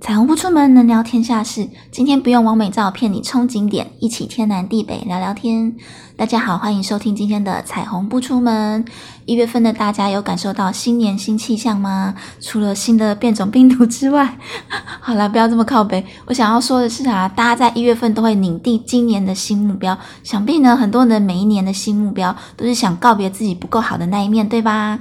彩虹不出门，能聊天下事。今天不用完美照骗你冲景点，一起天南地北聊聊天。大家好，欢迎收听今天的彩虹不出门。一月份的大家有感受到新年新气象吗？除了新的变种病毒之外，好了，不要这么靠北。我想要说的是啊，大家在一月份都会拟定今年的新目标。想必呢，很多人每一年的新目标都是想告别自己不够好的那一面，对吧？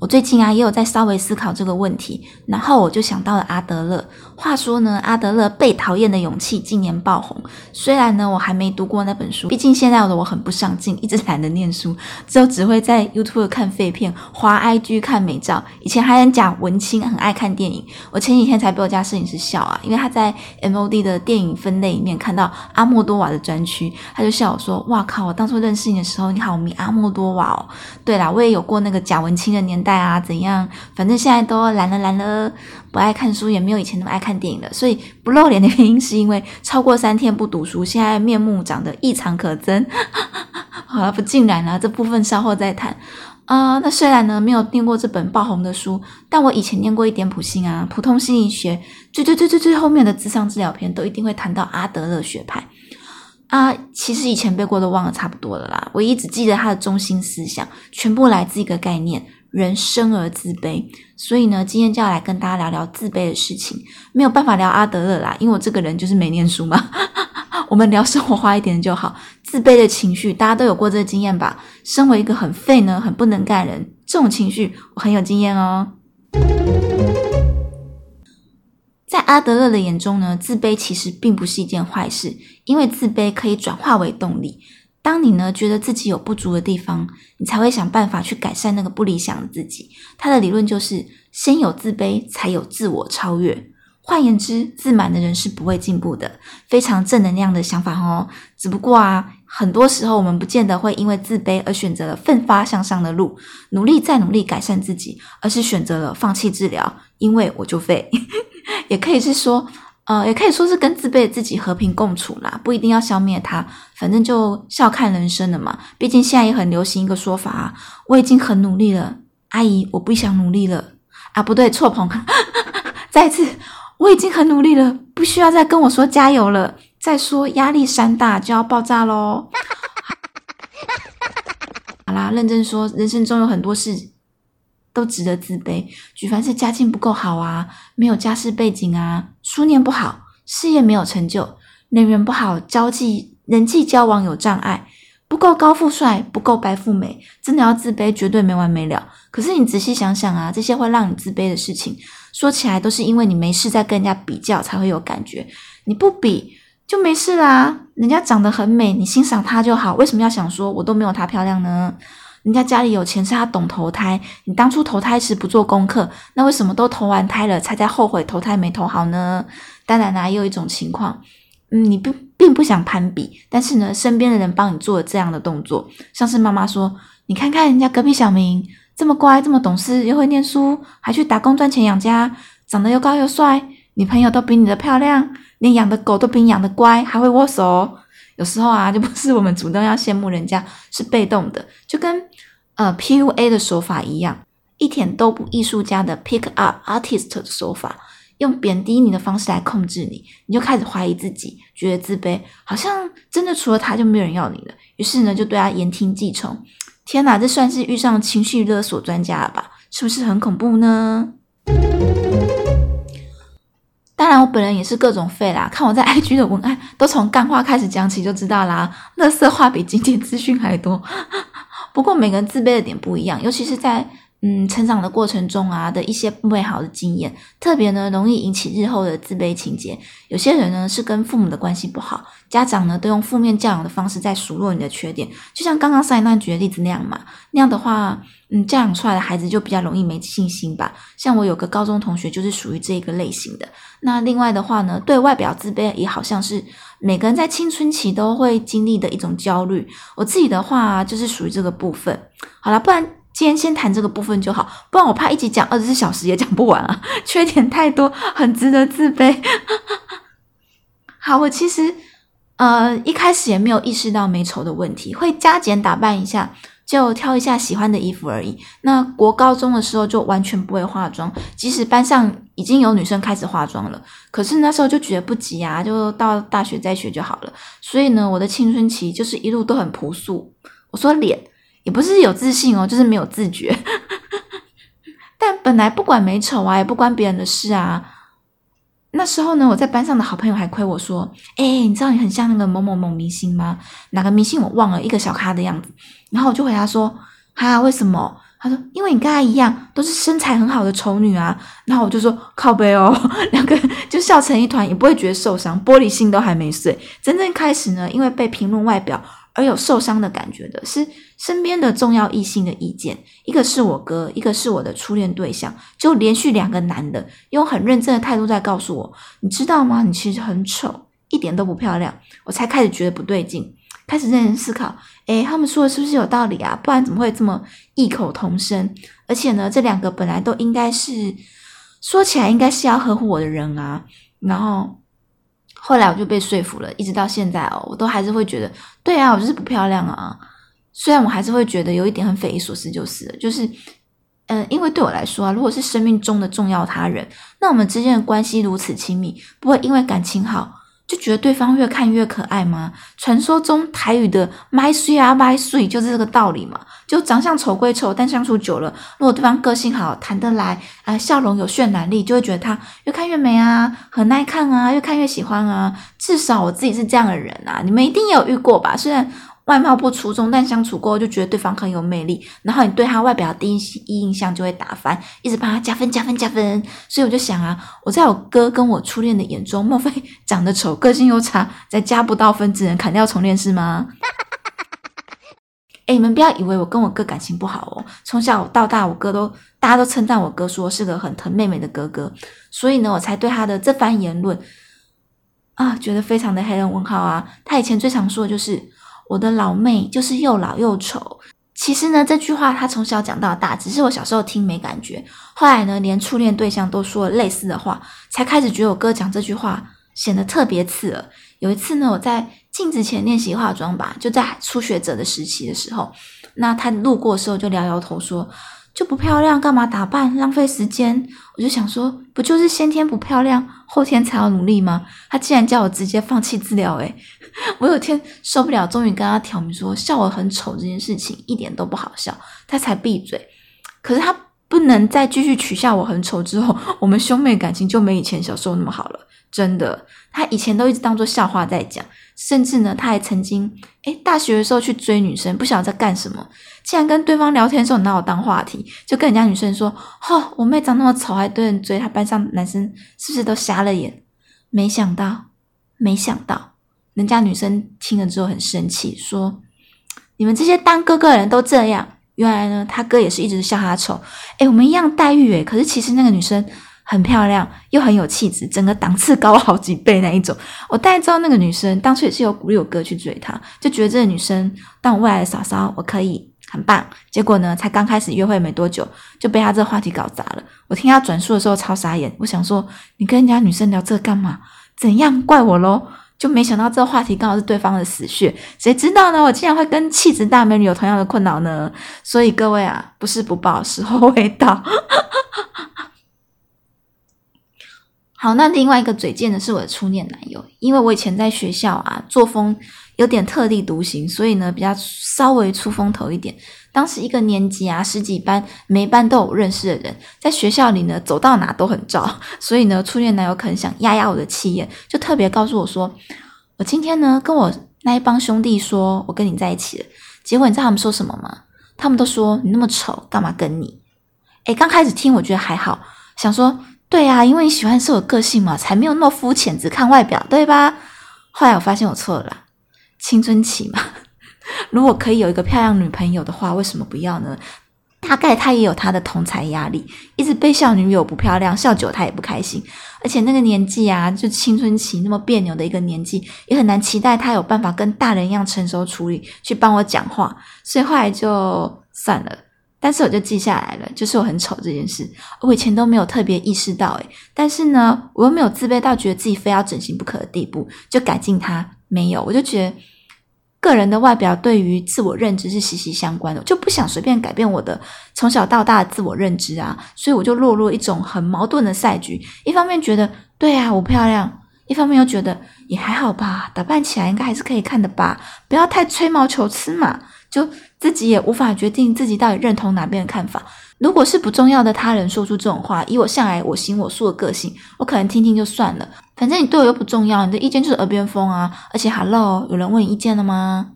我最近啊也有在稍微思考这个问题，然后我就想到了阿德勒。话说呢，阿德勒《被讨厌的勇气》今年爆红。虽然呢我还没读过那本书，毕竟现在的我很不上进，一直懒得念书，之后只会在 YouTube 看废片、滑 IG 看美照。以前还很假文青，很爱看电影。我前几天才被我家摄影师笑啊，因为他在 MOD 的电影分类里面看到阿莫多瓦的专区，他就笑我说：“哇靠！我当初认识你的时候，你好迷阿莫多瓦哦。”对啦，我也有过那个假文青的年代啊，怎样？反正现在都懒了懒了，不爱看书，也没有以前那么爱看。电影了，所以不露脸的原因是因为超过三天不读书，现在面目长得异常可憎。好了，不尽然了，这部分稍后再谈。啊，那虽然呢没有念过这本爆红的书，但我以前念过一点普心啊，普通心理学最最最最最后面的智商治疗篇都一定会谈到阿德勒学派啊。其实以前背过都忘了差不多了啦，我一直记得他的中心思想，全部来自一个概念。人生而自卑，所以呢，今天就要来跟大家聊聊自卑的事情。没有办法聊阿德勒啦，因为我这个人就是没念书嘛。我们聊生活化一点就好。自卑的情绪，大家都有过这个经验吧？身为一个很废呢、很不能干人，这种情绪我很有经验哦。在阿德勒的眼中呢，自卑其实并不是一件坏事，因为自卑可以转化为动力。当你呢觉得自己有不足的地方，你才会想办法去改善那个不理想的自己。他的理论就是：先有自卑，才有自我超越。换言之，自满的人是不会进步的。非常正能量的想法哦。只不过啊，很多时候我们不见得会因为自卑而选择了奋发向上的路，努力再努力改善自己，而是选择了放弃治疗，因为我就废。也可以是说。呃，也可以说是跟自卑的自己和平共处啦，不一定要消灭它，反正就笑看人生了嘛。毕竟现在也很流行一个说法啊，我已经很努力了，阿姨，我不想努力了啊，不对，错棚，再次，我已经很努力了，不需要再跟我说加油了。再说压力山大就要爆炸喽。好啦，认真说，人生中有很多事。都值得自卑。举凡是家境不够好啊，没有家世背景啊，书念不好，事业没有成就，人缘不好，交际人际交往有障碍，不够高富帅，不够白富美，真的要自卑，绝对没完没了。可是你仔细想想啊，这些会让你自卑的事情，说起来都是因为你没事在跟人家比较才会有感觉。你不比就没事啦，人家长得很美，你欣赏她就好，为什么要想说我都没有她漂亮呢？人家家里有钱，是他懂投胎。你当初投胎时不做功课，那为什么都投完胎了才在后悔投胎没投好呢？当然啦，也有一种情况，嗯，你并并不想攀比，但是呢，身边的人帮你做了这样的动作，像是妈妈说：“你看看人家隔壁小明这么乖，这么懂事，又会念书，还去打工赚钱养家，长得又高又帅，女朋友都比你的漂亮，连养的狗都比你养的乖，还会握手。”有时候啊，就不是我们主动要羡慕人家，是被动的，就跟呃 PUA 的手法一样，一点都不艺术家的 pick up artist 的手法，用贬低你的方式来控制你，你就开始怀疑自己，觉得自卑，好像真的除了他就没有人要你了，于是呢就对他言听计从。天哪，这算是遇上情绪勒索专家了吧？是不是很恐怖呢？当然，我本人也是各种废啦。看我在 IG 的文案，都从干话开始讲起，就知道啦。乐色话比经济资讯还多。不过每个人自卑的点不一样，尤其是在嗯成长的过程中啊的一些不美好的经验，特别呢容易引起日后的自卑情节。有些人呢是跟父母的关系不好，家长呢都用负面教养的方式在数落你的缺点，就像刚刚上一段举的例子那样嘛。那样的话。嗯，教养出来的孩子就比较容易没信心吧。像我有个高中同学就是属于这个类型的。那另外的话呢，对外表自卑也好像是每个人在青春期都会经历的一种焦虑。我自己的话就是属于这个部分。好了，不然今天先谈这个部分就好，不然我怕一集讲二十四小时也讲不完啊，缺点太多，很值得自卑。好，我其实呃一开始也没有意识到美丑的问题，会加减打扮一下。就挑一下喜欢的衣服而已。那国高中的时候就完全不会化妆，即使班上已经有女生开始化妆了，可是那时候就觉得不急啊，就到大学再学就好了。所以呢，我的青春期就是一路都很朴素。我说脸也不是有自信哦，就是没有自觉。但本来不管美丑啊，也不关别人的事啊。那时候呢，我在班上的好朋友还亏我说：“哎，你知道你很像那个某某某明星吗？哪个明星我忘了，一个小咖的样子。”然后我就回答说：“哈，为什么？”他说：“因为你跟他一样，都是身材很好的丑女啊。”然后我就说：“靠背哦。”两个就笑成一团，也不会觉得受伤，玻璃心都还没碎。真正开始呢，因为被评论外表。而有受伤的感觉的是身边的重要异性的意见，一个是我哥，一个是我的初恋对象，就连续两个男的用很认真的态度在告诉我，你知道吗？你其实很丑，一点都不漂亮。我才开始觉得不对劲，开始认真思考，诶，他们说的是不是有道理啊？不然怎么会这么异口同声？而且呢，这两个本来都应该是说起来应该是要呵护我的人啊，然后。后来我就被说服了，一直到现在哦，我都还是会觉得，对啊，我就是不漂亮啊。虽然我还是会觉得有一点很匪夷所思，就是，就是，嗯，因为对我来说啊，如果是生命中的重要他人，那我们之间的关系如此亲密，不会因为感情好。就觉得对方越看越可爱吗？传说中台语的 “my sweet 啊 my sweet” 就是这个道理嘛。就长相丑归丑，但相处久了，如果对方个性好、谈得来，啊，笑容有渲染力，就会觉得他越看越美啊，很耐看啊，越看越喜欢啊。至少我自己是这样的人啊，你们一定有遇过吧？虽然。外貌不出众，但相处过后就觉得对方很有魅力，然后你对他外表第一印象就会打翻，一直帮他加分加分加分。所以我就想啊，我在我哥跟我初恋的眼中，莫非长得丑、个性又差，再加不到分，只能砍掉重练是吗？哎，你们不要以为我跟我哥感情不好哦，从小到大，我哥都大家都称赞我哥说是个很疼妹妹的哥哥，所以呢，我才对他的这番言论啊，觉得非常的黑人问号啊。他以前最常说的就是。我的老妹就是又老又丑。其实呢，这句话他从小讲到大，只是我小时候听没感觉。后来呢，连初恋对象都说了类似的话，才开始觉得我哥讲这句话显得特别刺耳。有一次呢，我在镜子前练习化妆吧，就在初学者的时期的时候，那他路过的时候就摇摇头说。就不漂亮，干嘛打扮？浪费时间。我就想说，不就是先天不漂亮，后天才要努力吗？他竟然叫我直接放弃治疗，诶 我有天受不了，终于跟他挑明说，笑我很丑这件事情一点都不好笑，他才闭嘴。可是他不能再继续取笑我很丑之后，我们兄妹感情就没以前小时候那么好了。真的，他以前都一直当做笑话在讲，甚至呢，他还曾经，诶大学的时候去追女生，不晓得在干什么，竟然跟对方聊天的时候拿我当话题，就跟人家女生说：“哦，我妹长那么丑，还对人追，他班上男生是不是都瞎了眼？”没想到，没想到，人家女生听了之后很生气，说：“你们这些当哥哥的人都这样。”原来呢，他哥也是一直笑他丑，诶我们一样待遇诶可是其实那个女生。很漂亮，又很有气质，整个档次高好几倍那一种。我大概知道那个女生当初也是有鼓励我哥去追她，就觉得这个女生当我未来的嫂嫂，我可以很棒。结果呢，才刚开始约会没多久，就被他这个话题搞砸了。我听他转述的时候超傻眼，我想说你跟人家女生聊这干嘛？怎样怪我喽？就没想到这个话题刚好是对方的死穴，谁知道呢？我竟然会跟气质大美女有同样的困扰呢？所以各位啊，不是不报，时候未到。好，那另外一个嘴贱的是我的初恋男友，因为我以前在学校啊作风有点特立独行，所以呢比较稍微出风头一点。当时一个年级啊十几班，每班都有认识的人，在学校里呢走到哪都很照，所以呢初恋男友可能想压压我的气焰，就特别告诉我说：“我今天呢跟我那一帮兄弟说我跟你在一起了。”结果你知道他们说什么吗？他们都说你那么丑，干嘛跟你？诶刚开始听我觉得还好，想说。对呀，因为你喜欢是我个性嘛，才没有那么肤浅，只看外表，对吧？后来我发现我错了，青春期嘛，如果可以有一个漂亮女朋友的话，为什么不要呢？大概他也有他的同才压力，一直被笑女友不漂亮，笑久他也不开心。而且那个年纪啊，就青春期那么别扭的一个年纪，也很难期待他有办法跟大人一样成熟处理，去帮我讲话。所以后来就算了。但是我就记下来了，就是我很丑这件事，我以前都没有特别意识到，诶但是呢，我又没有自卑到觉得自己非要整形不可的地步，就改进它没有，我就觉得个人的外表对于自我认知是息息相关的，就不想随便改变我的从小到大的自我认知啊，所以我就落入一种很矛盾的赛局。一方面觉得对啊，我漂亮；一方面又觉得也还好吧，打扮起来应该还是可以看的吧，不要太吹毛求疵嘛。就自己也无法决定自己到底认同哪边的看法。如果是不重要的他人说出这种话，以我向来我行我素的个性，我可能听听就算了。反正你对我又不重要，你的意见就是耳边风啊。而且，Hello，有人问你意见了吗？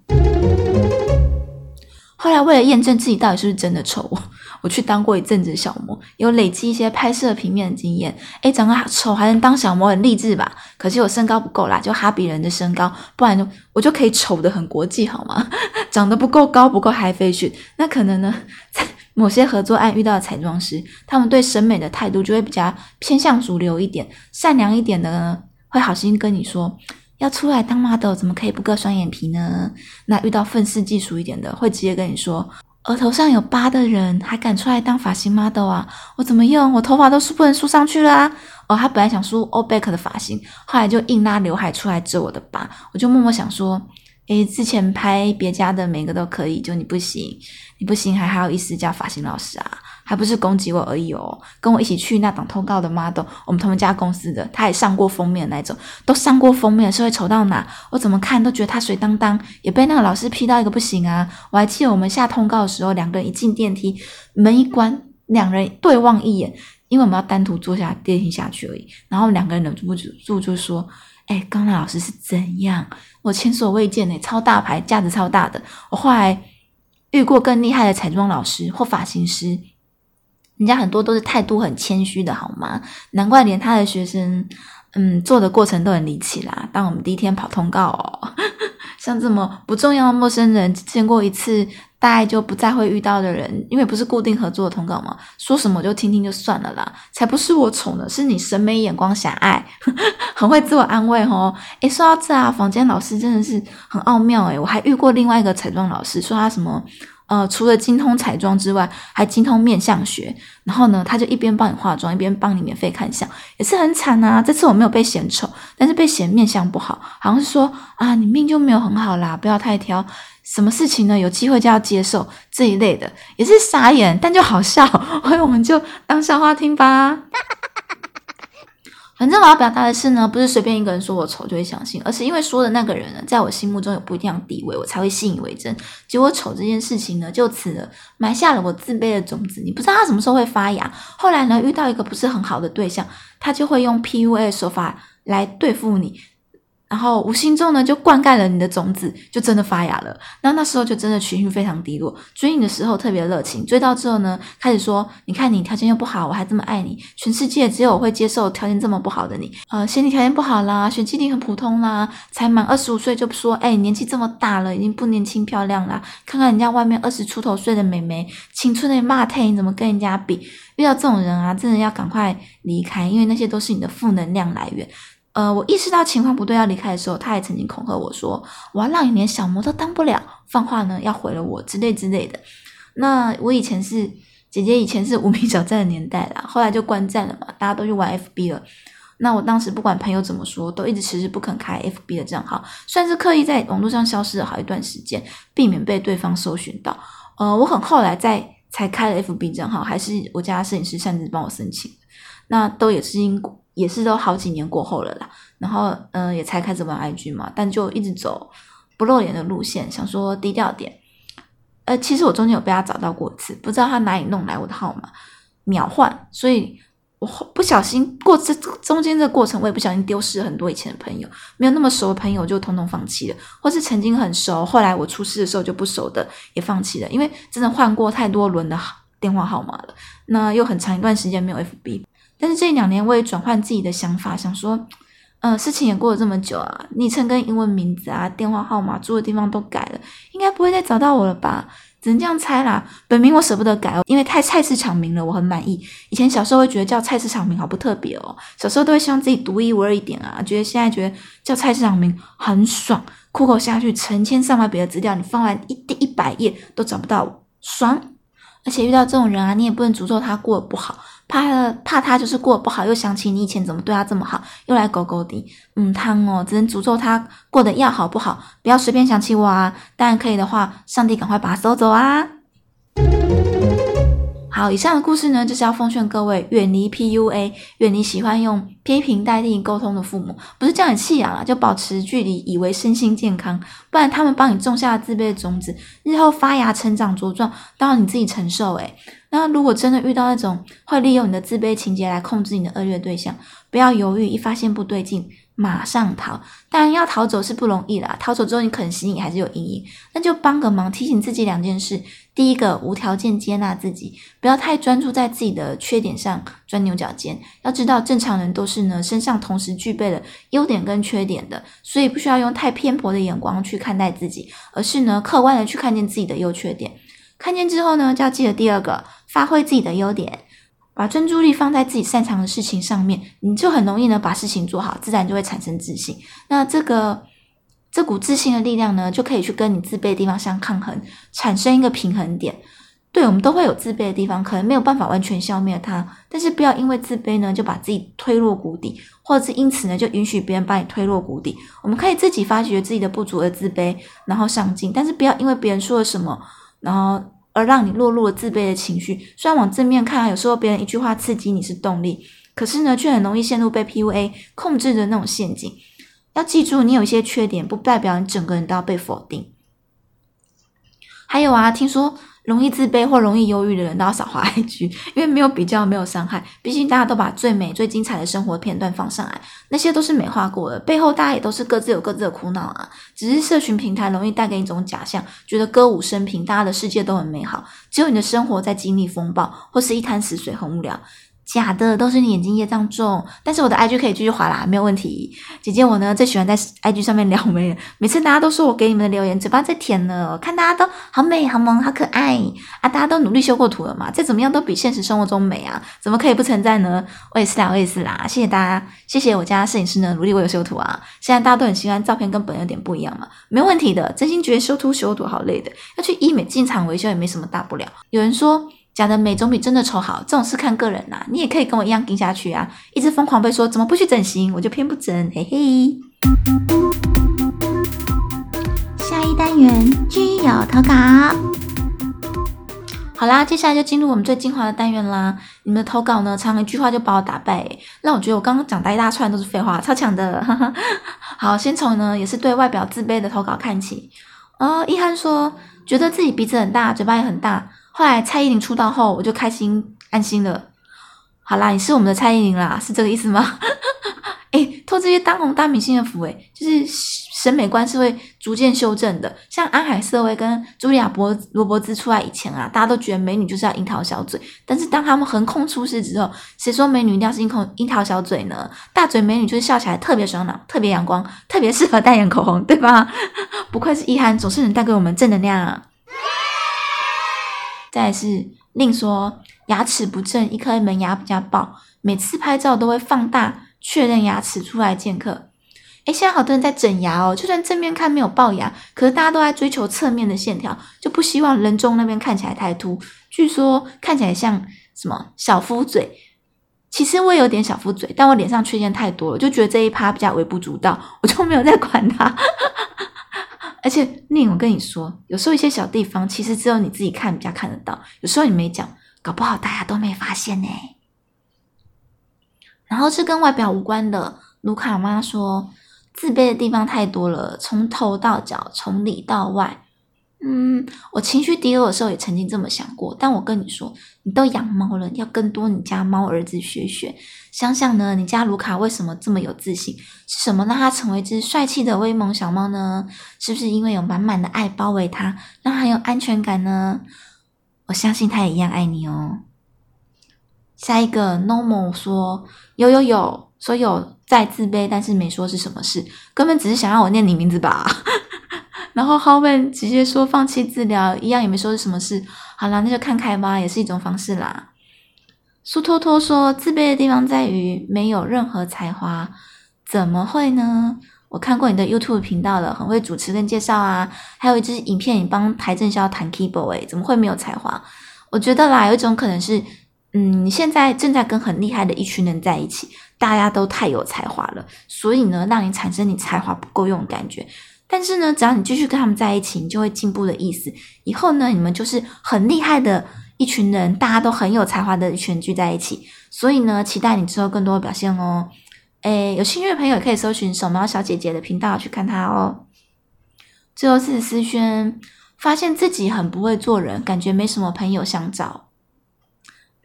后来为了验证自己到底是不是真的丑，我去当过一阵子小模，有累积一些拍摄平面的经验。诶长得丑还能当小模，很励志吧？可惜我身高不够啦，就哈比人的身高，不然就我就可以丑的很国际，好吗？长得不够高，不够 high fashion，那可能呢，在 某些合作案遇到的彩妆师，他们对审美的态度就会比较偏向主流一点，善良一点的呢，会好心跟你说。要出来当 model，怎么可以不割双眼皮呢？那遇到愤世嫉俗一点的，会直接跟你说，额头上有疤的人还敢出来当发型 model 啊？我怎么用？我头发都梳不能梳上去啦！哦，他本来想梳 OBEK 的发型，后来就硬拉刘海出来遮我的疤。我就默默想说，诶，之前拍别家的每个都可以，就你不行，你不行，还好意思叫发型老师啊？还不是攻击我而已哦，跟我一起去那档通告的 model，我们同一家公司的，他也上过封面那种，都上过封面，是会丑到哪？我怎么看都觉得他水当当，也被那个老师批到一个不行啊！我还记得我们下通告的时候，两个人一进电梯，门一关，两人对望一眼，因为我们要单独坐下电梯下去而已。然后两个人忍不住就说：“哎，刚那老师是怎样？我前所未见呢，超大牌，架子超大的。我后来遇过更厉害的彩妆老师或发型师。”人家很多都是态度很谦虚的，好吗？难怪连他的学生，嗯，做的过程都很离奇啦。当我们第一天跑通告哦，像这么不重要的陌生人见过一次，大概就不再会遇到的人，因为不是固定合作的通告嘛，说什么就听听就算了啦。才不是我丑呢，是你审美眼光狭隘，很会自我安慰哦。诶说到这啊，房间老师真的是很奥妙诶我还遇过另外一个彩妆老师，说他什么。呃，除了精通彩妆之外，还精通面相学。然后呢，他就一边帮你化妆，一边帮你免费看相，也是很惨啊。这次我没有被嫌丑，但是被嫌面相不好，好像是说啊，你命就没有很好啦，不要太挑。什么事情呢？有机会就要接受这一类的，也是傻眼，但就好笑，所以我们就当笑话听吧。反正我要表达的是呢，不是随便一个人说我丑就会相信，而是因为说的那个人呢，在我心目中有不一样的地位，我才会信以为真。结果丑这件事情呢，就此埋下了我自卑的种子。你不知道他什么时候会发芽。后来呢，遇到一个不是很好的对象，他就会用 PUA 手法来对付你。然后无形中呢，就灌溉了你的种子，就真的发芽了。那那时候就真的情绪非常低落。追你的时候特别热情，追到之后呢，开始说：“你看你条件又不好，我还这么爱你，全世界只有我会接受条件这么不好的你。呃，嫌你条件不好啦，嫌弃你很普通啦，才满二十五岁就说，哎，年纪这么大了，已经不年轻漂亮啦。看看人家外面二十出头岁的美眉，青春的骂太，你怎么跟人家比？遇到这种人啊，真的要赶快离开，因为那些都是你的负能量来源。”呃，我意识到情况不对要离开的时候，他也曾经恐吓我说：“我要让你连小模都当不了，放话呢要毁了我之类之类的。”那我以前是姐姐，以前是无名小站的年代啦，后来就关站了嘛，大家都去玩 FB 了。那我当时不管朋友怎么说，都一直迟迟不肯开 FB 的账号，算是刻意在网络上消失了好一段时间，避免被对方搜寻到。呃，我很后来在才开了 FB 账号，还是我家摄影师擅自帮我申请，那都也是因果。也是都好几年过后了啦，然后嗯，也才开始玩 IG 嘛，但就一直走不露脸的路线，想说低调点。呃，其实我中间有被他找到过一次，不知道他哪里弄来我的号码，秒换，所以我不小心过这中间这过程，我也不小心丢失了很多以前的朋友，没有那么熟的朋友就统统放弃了，或是曾经很熟，后来我出事的时候就不熟的也放弃了，因为真的换过太多轮的电话号码了，那又很长一段时间没有 FB。但是这两年我也转换自己的想法，想说，嗯，事情也过了这么久啊，昵称跟英文名字啊、电话号码、住的地方都改了，应该不会再找到我了吧？只能这样猜啦。本名我舍不得改哦，因为太菜市场名了，我很满意。以前小时候会觉得叫菜市场名好不特别哦，小时候都会希望自己独一无二一点啊，觉得现在觉得叫菜市场名很爽，酷狗下去成千上万笔的资料，你翻完一第一百页都找不到，爽。而且遇到这种人啊，你也不能诅咒他过得不好。怕了怕他就是过不好，又想起你以前怎么对他这么好，又来勾勾的，嗯，汤哦，只能诅咒他过得要好不好，不要随便想起我啊！当然可以的话，上帝赶快把他收走啊！好，以上的故事呢，就是要奉劝各位远离 PUA，远离喜欢用批评代替沟通的父母，不是叫你弃养啊，就保持距离，以为身心健康，不然他们帮你种下自卑的种子，日后发芽、成长、茁壮，都要你自己承受。诶那如果真的遇到那种会利用你的自卑情节来控制你的恶劣对象，不要犹豫，一发现不对劲。马上逃，当然要逃走是不容易啦。逃走之后，你可能心里还是有阴影，那就帮个忙，提醒自己两件事：第一个，无条件接纳自己，不要太专注在自己的缺点上钻牛角尖。要知道，正常人都是呢，身上同时具备了优点跟缺点的，所以不需要用太偏颇的眼光去看待自己，而是呢，客观的去看见自己的优缺点。看见之后呢，就要记得第二个，发挥自己的优点。把专注力放在自己擅长的事情上面，你就很容易呢把事情做好，自然就会产生自信。那这个这股自信的力量呢，就可以去跟你自卑的地方相抗衡，产生一个平衡点。对我们都会有自卑的地方，可能没有办法完全消灭它，但是不要因为自卑呢就把自己推落谷底，或者是因此呢就允许别人把你推落谷底。我们可以自己发掘自己的不足而自卑，然后上进，但是不要因为别人说了什么，然后。而让你落入了自卑的情绪。虽然往正面看，有时候别人一句话刺激你是动力，可是呢，却很容易陷入被 PUA 控制的那种陷阱。要记住，你有一些缺点，不代表你整个人都要被否定。还有啊，听说。容易自卑或容易忧郁的人都要少滑 IG，因为没有比较，没有伤害。毕竟大家都把最美、最精彩的生活片段放上来，那些都是美化过的，背后大家也都是各自有各自的苦恼啊。只是社群平台容易带给你一种假象，觉得歌舞升平，大家的世界都很美好，只有你的生活在经历风暴，或是一滩死水，很无聊。假的都是你眼睛业障重，但是我的 IG 可以继续滑啦，没有问题。姐姐我呢最喜欢在 IG 上面撩妹，每次大家都说我给你们的留言嘴巴在甜呢，看大家都好美、好萌、好可爱啊！大家都努力修过图了嘛，再怎么样都比现实生活中美啊，怎么可以不称赞呢？我也是啦，我也是啦，谢谢大家，谢谢我家摄影师呢，努力为我修图啊。现在大家都很喜欢照片跟本有点不一样嘛，没问题的，真心觉得修图修图好累的，要去医美进场维修也没什么大不了。有人说。假的美总比真的丑好，这种事看个人呐。你也可以跟我一样跟下去啊，一直疯狂被说怎么不去整形，我就偏不整，嘿嘿。下一单元居友投稿，好啦，接下来就进入我们最精华的单元啦。你们的投稿呢，长一句话就把我打败，让我觉得我刚刚讲的一大串都是废话，超强的。好，先从呢也是对外表自卑的投稿看起。哦，一涵说觉得自己鼻子很大，嘴巴也很大。后来蔡依林出道后，我就开心安心了。好啦，你是我们的蔡依林啦，是这个意思吗？哎，托这些当红大明星的福，哎，就是审美观是会逐渐修正的。像安海瑟薇跟茱莉亚·博罗伯兹出来以前啊，大家都觉得美女就是要樱桃小嘴。但是当他们横空出世之后，谁说美女一定要是樱口樱桃小嘴呢？大嘴美女就是笑起来特别爽朗、特别阳光、特别适合代言口红，对吧？不愧是易涵，总是能带给我们正能量啊。再是另说牙齿不正，一颗门牙比较爆，每次拍照都会放大确认牙齿出来见客。诶现在好多人在整牙哦，就算正面看没有龅牙，可是大家都在追求侧面的线条，就不希望人中那边看起来太凸。据说看起来像什么小夫嘴，其实我也有点小夫嘴，但我脸上缺陷太多了，就觉得这一趴比较微不足道，我就没有再管它。而且，宁，我跟你说，有时候一些小地方，其实只有你自己看比较看得到。有时候你没讲，搞不好大家都没发现呢。然后是跟外表无关的，卢卡妈说，自卑的地方太多了，从头到脚，从里到外。嗯，我情绪低落的时候也曾经这么想过，但我跟你说，你都养猫了，要更多你家猫儿子学学。想想呢，你家卢卡为什么这么有自信？是什么让他成为一只帅气的威猛小猫呢？是不是因为有满满的爱包围他，让他有安全感呢？我相信他也一样爱你哦。下一个 normal 说有有有，说有在自卑，但是没说是什么事，根本只是想让我念你名字吧。然后 Howen 直接说放弃治疗，一样也没说是什么事。好啦，那就看开吧，也是一种方式啦。苏托托说自卑的地方在于没有任何才华，怎么会呢？我看过你的 YouTube 频道了，很会主持跟介绍啊，还有一支影片你帮台正宵弹 keyboard，怎么会没有才华？我觉得啦，有一种可能是嗯，你现在正在跟很厉害的一群人在一起，大家都太有才华了，所以呢，让你产生你才华不够用的感觉。但是呢，只要你继续跟他们在一起，你就会进步的意思。以后呢，你们就是很厉害的一群人，大家都很有才华的一群聚在一起。所以呢，期待你之后更多的表现哦。诶，有兴趣的朋友可以搜寻手猫小姐姐的频道去看她哦。最后是思轩，发现自己很不会做人，感觉没什么朋友想找。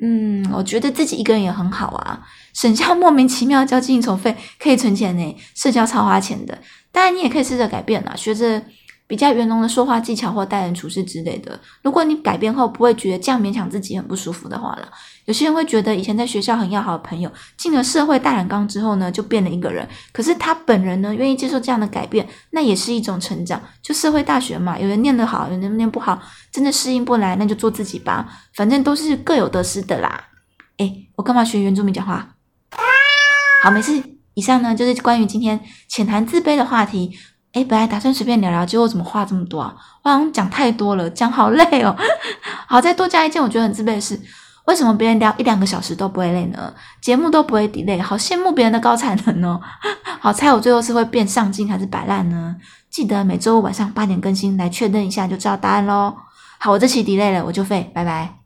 嗯，我觉得自己一个人也很好啊，省下莫名其妙交应酬费，可以存钱呢。社交超花钱的，当然你也可以试着改变啦，学着。比较圆融的说话技巧或待人处事之类的，如果你改变后不会觉得这样勉强自己很不舒服的话了，有些人会觉得以前在学校很要好的朋友，进了社会大染缸之后呢，就变了一个人。可是他本人呢，愿意接受这样的改变，那也是一种成长。就社会大学嘛，有人念得好，有人念不好，真的适应不来，那就做自己吧，反正都是各有得失的啦。诶，我干嘛学原住民讲话？好，没事。以上呢就是关于今天浅谈自卑的话题。哎，本来打算随便聊聊，结果怎么话这么多啊？我好像讲太多了，讲好累哦。好，再多加一件我觉得很自卑的事：为什么别人聊一两个小时都不会累呢？节目都不会底累好羡慕别人的高产能哦。好，猜我最后是会变上镜还是摆烂呢？记得每周五晚上八点更新，来确认一下就知道答案喽。好，我这期 delay 了，我就废，拜拜。